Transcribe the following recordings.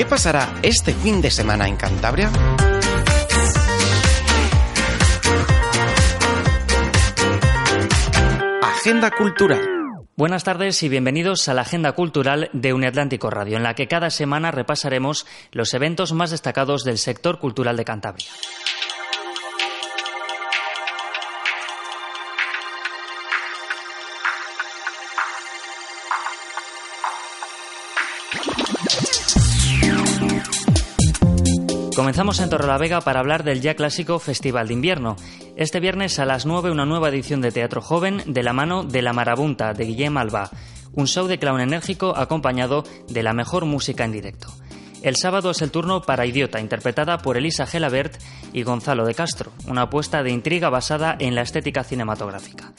¿Qué pasará este fin de semana en Cantabria? Agenda Cultural. Buenas tardes y bienvenidos a la Agenda Cultural de Uniatlántico Radio, en la que cada semana repasaremos los eventos más destacados del sector cultural de Cantabria. Comenzamos en Torrelavega para hablar del ya clásico Festival de Invierno. Este viernes a las 9 una nueva edición de Teatro Joven de la mano de La Marabunta de Guillem Alba, un show de clown enérgico acompañado de la mejor música en directo. El sábado es el turno para Idiota, interpretada por Elisa Gelabert y Gonzalo de Castro, una apuesta de intriga basada en la estética cinematográfica.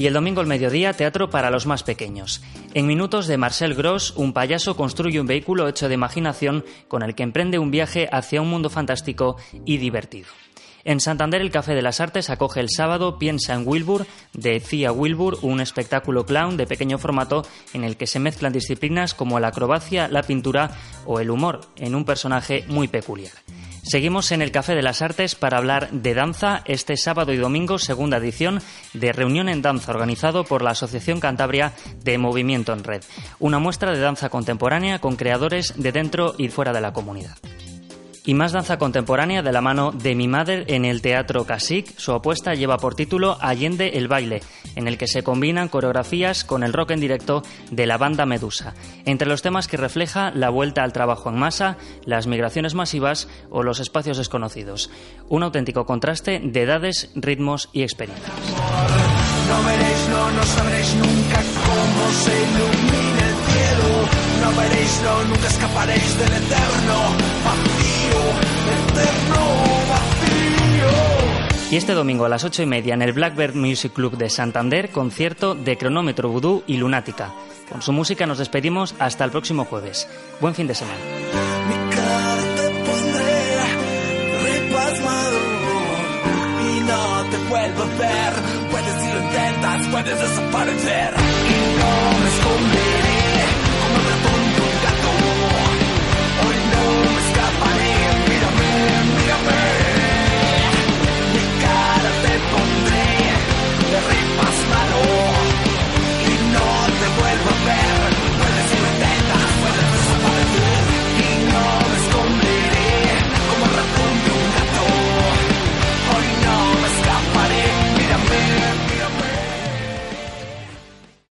Y el domingo al mediodía, teatro para los más pequeños. En minutos de Marcel Gros, un payaso construye un vehículo hecho de imaginación con el que emprende un viaje hacia un mundo fantástico y divertido. En Santander, el Café de las Artes acoge el sábado Piensa en Wilbur de Cia Wilbur, un espectáculo clown de pequeño formato en el que se mezclan disciplinas como la acrobacia, la pintura o el humor en un personaje muy peculiar. Seguimos en el Café de las Artes para hablar de danza este sábado y domingo, segunda edición de Reunión en Danza organizado por la Asociación Cantabria de Movimiento en Red, una muestra de danza contemporánea con creadores de dentro y fuera de la comunidad y más danza contemporánea de la mano de mi madre en el Teatro Casic. Su apuesta lleva por título Allende el baile, en el que se combinan coreografías con el rock en directo de la banda Medusa, entre los temas que refleja la vuelta al trabajo en masa, las migraciones masivas o los espacios desconocidos. Un auténtico contraste de edades, ritmos y experiencias. No veréis, no, sabréis nunca cómo se No veréis, no, nunca escaparéis del eterno y este domingo a las ocho y media en el Blackbird Music Club de Santander, concierto de Cronómetro Vudú y Lunática. Con su música nos despedimos hasta el próximo jueves. Buen fin de semana. y no te vuelvo a ver. Puedes si lo intentas, puedes desaparecer.